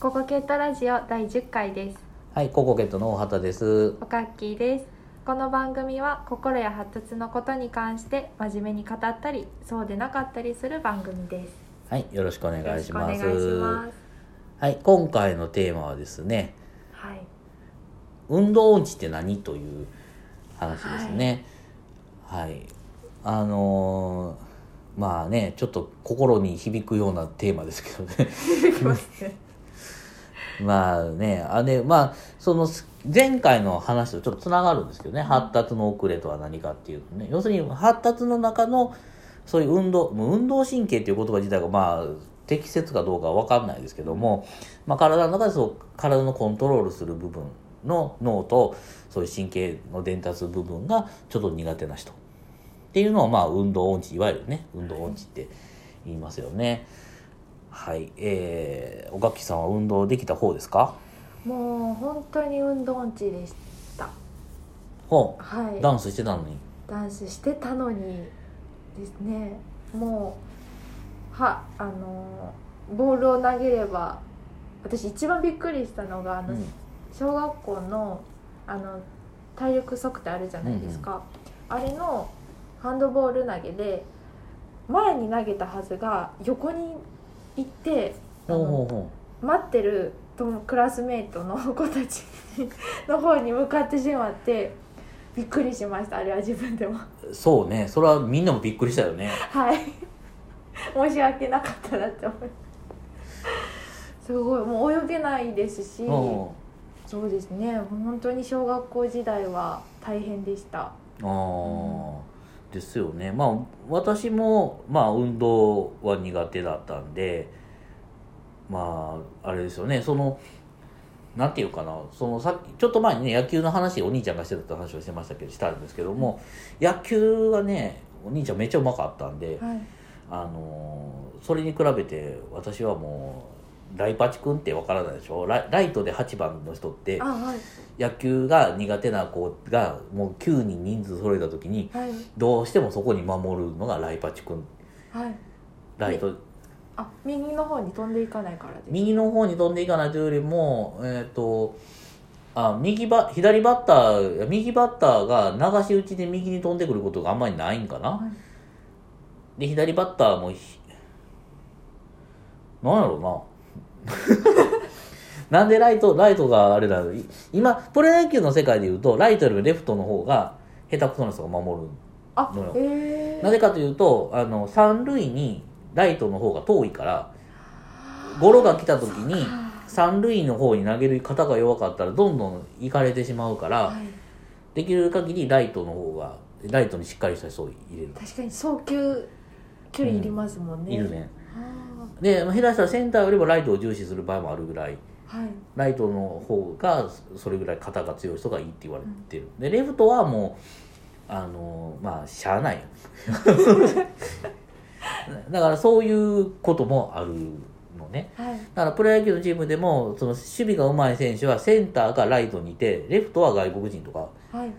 ココケットラジオ第10回ですはい、ココケットの大畑です。おかっきーですこの番組は心や発達のことに関して真面目に語ったりそうでなかったりする番組ですはい、よろしくお願いします。はい、今回のテーマはですね、はい運動音痴って何という話ですね。はい、あのーまあね、ちょっと心に響くようなテーマですけどね。まあね、あれ、まあ、その前回の話とちょっとつながるんですけどね、発達の遅れとは何かっていうとね、要するに発達の中のそういう運動、もう運動神経っていう言葉自体がまあ適切かどうかは分かんないですけども、まあ体の中でそう体のコントロールする部分の脳とそういう神経の伝達部分がちょっと苦手な人っていうのをまあ運動音痴、いわゆるね、運動音痴って言いますよね。はい、えー、おがきさんは運動できた方ですか？もう本当に運動音痴でした。ほはい。うダンスしてたのに。ダンスしてたのにですね。もうはあのボールを投げれば私一番びっくりしたのがあの、うん。小学校のあの体力測定あるじゃないですか、あれのハンドボール投げで前に投げたはずが横に行って待ってる友クラスメートの子たちの方に向かってしまってびっくりしましたあれは自分でも。うそうね。それはみんなもびっくりしたよね。はい。申し訳なかったなって思いす。ごい。もう泳げないですし。うんそうですね。本当に小学校時代は大変でした。ああ、ですよね。まあ私もまあ運動は苦手だったんでまああれですよね。そのなんていうかな。そのさっきちょっと前にね野球の話お兄ちゃんがしてたって話をしてましたけどしたんですけども野球がねお兄ちゃんめっちゃうまかったんで、はい。あのーそれに比べて私はもうライパチ君ってわからないでしょ？ライライトで8番の人ってあはい。野球が苦手な子がもう9人人数揃えた時にはい。どうしてもそこに守るのがライパチ君。はい。ライト。あ右の方に飛んでいかないからです。右の方に飛んでいかないというよりもえっ、とあ右バ左バッター右バッターが流し打ちで右に飛んでくることがあんまりないんかな、はい。で左バッターもひなんやろうな なんでライトライトがあれだろうい今プロ野球の世界でいうとライトよりレフトの方が下手くそな人が守るあのよ。えー、なぜかというとあの三塁にライトの方が遠いからゴロが来た時に三塁の方に投げる肩が弱かったらどんどん行かれてしまうから、はい。できる限りライトの方がライトにしっかりした人を入れる、確かに送球距離いりますもんね、いるね。あでまあ下手したらセンターよりもライトを重視する場合もあるぐらいーはい。ライトの方がそれぐらい肩が強い人がいいって言われてる、でレフトはもうあのまあしゃあない。よ だからそういうこともあるのね。はい。だからプロ野球のチームでもその守備が上手い選手はセンターがライトにいてレフトは外国人とかはい。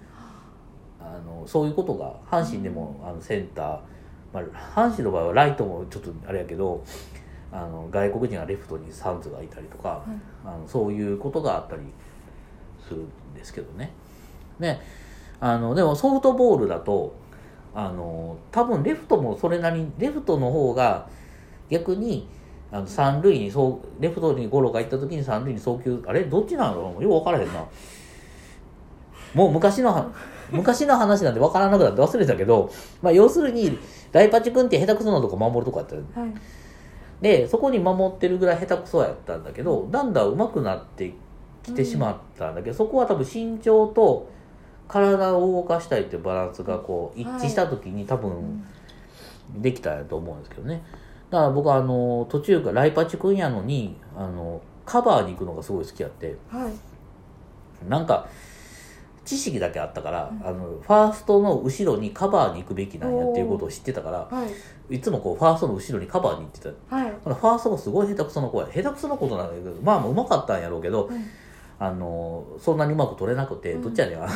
あのそういうことが阪神でもあのセンター、まあ、阪神の場合はライトもちょっとあれやけどあの外国人がレフトにサンズがいたりとか、あのそういうことがあったりするんですけどね。ね。あのでもソフトボールだとあの多分レフトもそれなりにレフトの方が逆にあの三塁にそうレフトにゴロが行った時に三塁に送球あれ？どっちなのよく分からへんな。もう昔のは 昔の話なんで分からなくなって忘れたけど、まあ、要するにライパチ君って下手くそなとこ守るとこやったはいでそこに守ってるぐらい下手くそやったんだけどだんだん上手くなってきてしまったんだけど、そこは多分身長と体を動かしたいっていうバランスがこう一致した時に多分できたんやと思うんですけどね。だから僕はあの途中からライパチ君やのにあのカバーに行くのがすごい好きやって。はい。なんか知識だけあったから、あのファーストの後ろにカバーに行くべきなんやっていうことを知ってたからはい。いつもこうファーストの後ろにカバーに行ってた。はいほらファーストもすごい下手くそな子や下手くそなことなんだけどまあまあうまかったんやろうけど、はいあのそんなにうまく取れなくて、うん。どっちやねん、ま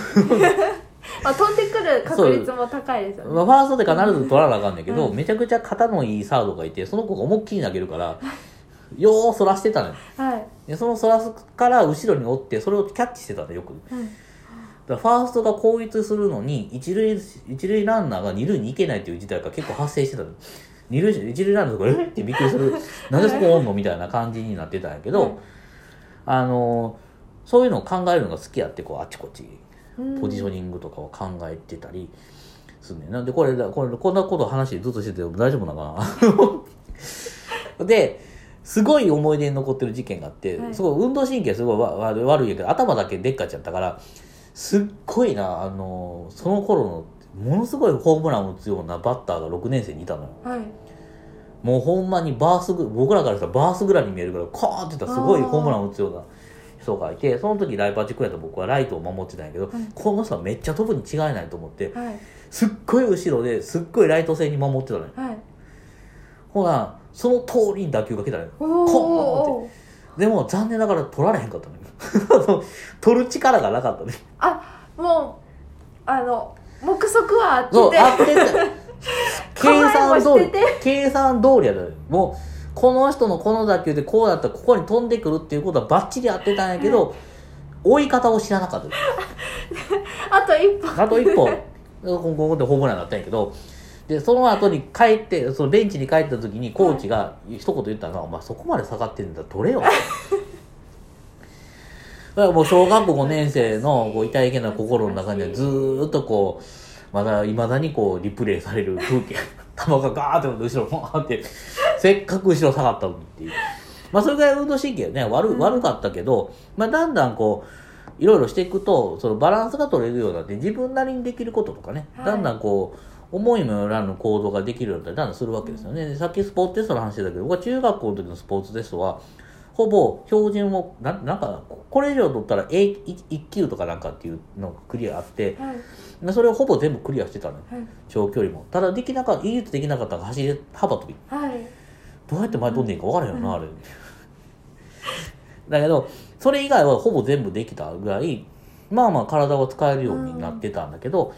あ飛んでくる確率も高いですよね。あファーストで必ず取らなあかんねんけど、うん。めちゃくちゃ肩のいいサードがいてその子が思いっきり投げるからようそらしてたのよ。はい。でそのそらすから後ろにおってそれをキャッチしてたのよく。うん。だファーストが後逸するのに一塁一塁ランナーが二塁に行けないっていう事態が結構発生してたの二塁一塁ランナーとかえ？っってびっくりする。なんでそこおんのみたいな感じになってたんやけど、はい。あのそういうのを考えるのが好きやってこうあっちこっちうん。ポジショニングとかを考えてたりするねな。んでこれこれこんなこと話ずっとしてても大丈夫なのかな？ですごい思い出に残ってる事件があって、はい。すごい運動神経すごい悪いけど頭だけでっかちゃったからすっごいなあのその頃のものすごいホームランを打つようなバッターが6年生にいたのよ。はい。もうほんまにバースぐ僕らからしたらバースぐらいに見えるからコーンっていったらすごいホームランを打つような人がいてその時ライパーチクやった僕はライトを守ってたんやけど、はい。この人はめっちゃ飛ぶに違いないと思ってはい。すっごい後ろですっごいライト線に守ってたのよ。はい。ほなその通りに打球が来たのよ。おコーンおでも残念ながら取られへんかったのよ。取る力がなかったねあもうあの目測はあってて。合ってた 計算通り計算通りやったのよ。もうこの人のこの打球でこうだったらここに飛んでくるっていうことはバッチリ合ってたんやけど追い方を知らなかった。あと一歩。あと一歩。ここでホームランになったんやけど。でその後に帰ってそのベンチに帰った時にコーチが一言言ったのが「お前そこまで下がってるんだ取れよ」だ からもう小学校5年生のこう痛いけな心の中にはずーっとこうまだいまだにこうリプレイされる風景。球がガーッて後ろーってせっかく後ろ下がったのにっていう。まあそれぐらい運動神経ね悪,、悪かったけど、まあ、だんだんこういろいろしていくとそのバランスが取れるようになって自分なりにできることとかね、はい。だんだんこう思いもよらぬ行動ができるようになったりだんだんするわけですよね、でさっきスポーツテストの話だけど僕は中学校の時のスポーツテストはほぼ標準をななんかこれ以上取ったら A1 級とかなんかっていうのがクリアあってはい。でそれをほぼ全部クリアしてたのよ。はい。長距離も。ただできなかった唯一できなかったのが走り幅跳び。はい。どうやって前飛んでいいか分からへんよな、あれ。だけどそれ以外はほぼ全部できたぐらいまあまあ体は使えるようになってたんだけど、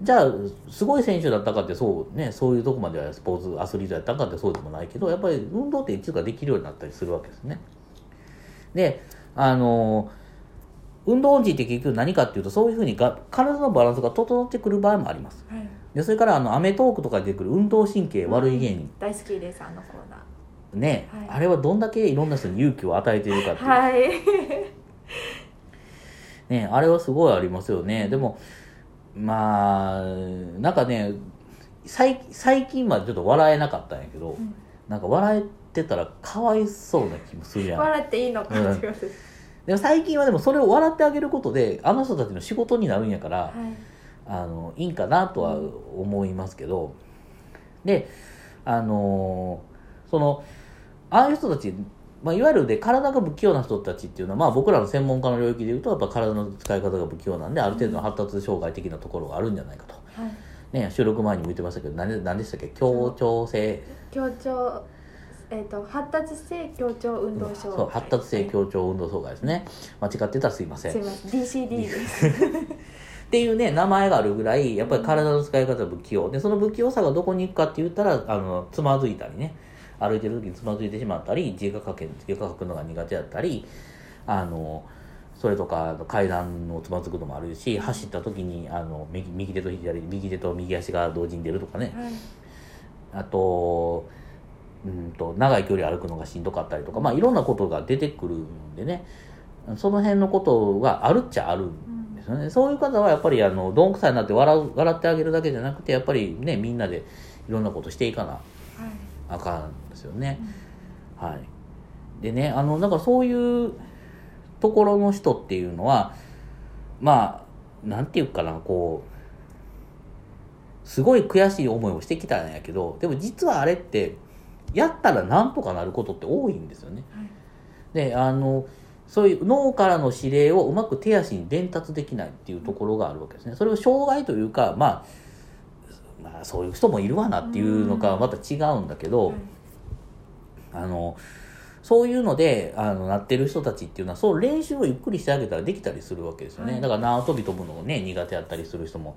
じゃあすごい選手だったかってそうねそういうとこまではスポーツアスリートやったかってそうでもないけどやっぱり運動って一ができるようになったりするわけですね。であの運動音痴って結局何かっていうとそういうふうにが体のバランスが整ってくる場合もあります。はい。でそれからあのアメトーークとかで出てくる運動神経悪い芸人、大好きですあのコーナー。ね、はい。あれはどんだけいろんな人に勇気を与えているかっていう、はい。ね、あれはすごいありますよね。でもまあなんかね最最近までちょっと笑えなかったんやけど、ん。なんか笑えてたらかわいそうな気もするやん。笑っていいのかってでも最近はでもそれを笑ってあげることであの人たちの仕事になるんやから、はい。あのいいんかなとは思いますけど、であのそのああいう人たち、まあ、いわゆるで体が不器用な人たちっていうのは、まあ、僕らの専門家の領域でいうとやっぱ体の使い方が不器用なんである程度の発達障害的なところがあるんじゃないかと、はい。ね、収録前にも言ってましたけど何で何でしたっけ？協調性。協調えっ、と発達性協調運動障害。そう発達性協調運動障害ですね。間違ってたらすいません。すいません。DCD ですっていうね名前があるぐらいやっぱり体の使い方が不器用。でその不器用さがどこに行くかって言ったらあのつまずいたりね歩いてる時につまずいてしまったり字が書け字が書くのが苦手だったりあのそれとか階段をつまずくのもあるし走った時にあの右右手と左右手と右足が同時に出るとかね。はいあとうんと長い距離歩くのがしんどかったりとか、まあ、いろんなことが出てくるんでね。その辺のことがあるっちゃあるんですよね、そういう方はやっぱりあのどんくさいになって笑う笑ってあげるだけじゃなくてやっぱりねみんなでいろんなことしていかなはいあかんですよね、はいでねあのだからそういうところの人っていうのはまあなんていうかなこうすごい悔しい思いをしてきたんやけどでも実はあれってやったらなんとかなることって多いんですよね。はいであのそういう脳からの指令をうまく手足に伝達できないっていうところがあるわけですね。それを障害というか、まあ、まあそういう人もいるわなっていうのかはまた違うんだけど、はい。あのそういうのであのなってる人たちっていうのはそう練習をゆっくりしてあげたらできたりするわけですよね、はい。だから縄跳び飛ぶのをね苦手やったりする人も、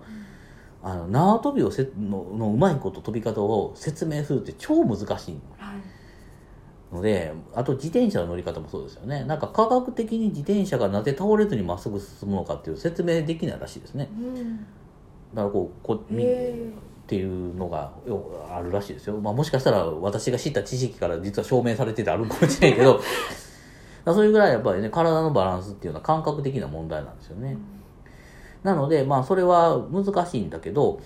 あの縄跳びをせののうまいこと飛び方を説明するって超難しいの。であと自転車の乗り方もそうですよね。なんか科学的に自転車がなぜ倒れずにまっすぐ進むのかっていう説明できないらしいですね。うん。だからこうこみっへていうのがよあるらしいですよ、まあ、もしかしたら私が知った知識から実は証明されててあるかもしれないけど。そういうぐらいやっぱりね体のバランスっていうのは感覚的な問題なんですよね、なのでまあそれは難しいんだけど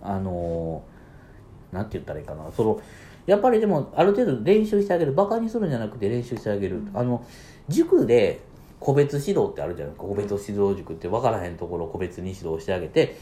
あのなんて言ったらいいかな。そのやっぱりでもある程度練習してあげる。バカにするんじゃなくて練習してあげる、あの塾で個別指導ってあるじゃないですか個別指導塾って分からへんところを個別に指導してあげて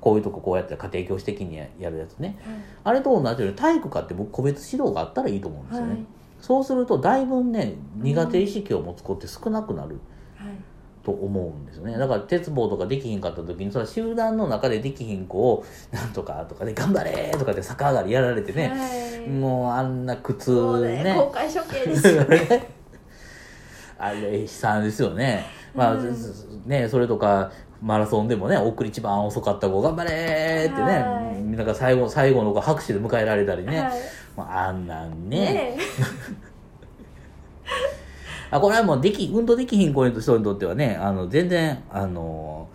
こういうとここうやって家庭教師的にやるやつね。あれと同じように体育科って僕個別指導があったらいいと思うんですよね、はい。そうするとだいぶね苦手意識を持つ子って少なくなる、はい。と思うんですよね。だから鉄棒とかできひんかった時にその集団の中でできひん子をなんとかとかで頑張れとかで逆上がりやられてね、はい。もうあんな苦痛ね。公開処刑ですよね あれ悲惨ですよね。まあ、うん。ねそれとかマラソンでもね送り一番遅かった子頑張れーってね、はい。なんか最後最後の子拍手で迎えられたりね、はい。まあ、あんなんね。ね あこれはもうでき運動できひん子の人にとってはねあの全然あの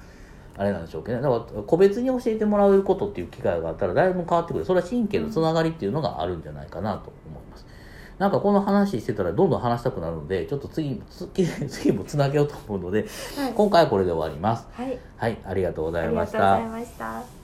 あれなんでしょうけどね。だから個別に教えてもらえることっていう機会があったらだいぶ変わってくる。それは神経のつながりっていうのがあるんじゃないかなと思います、なんかこの話してたらどんどん話したくなるのでちょっと次次 次もつなげようと思うのではい。今回はこれで終わります。はい。はい。ありがとうござあいましりがとうございたました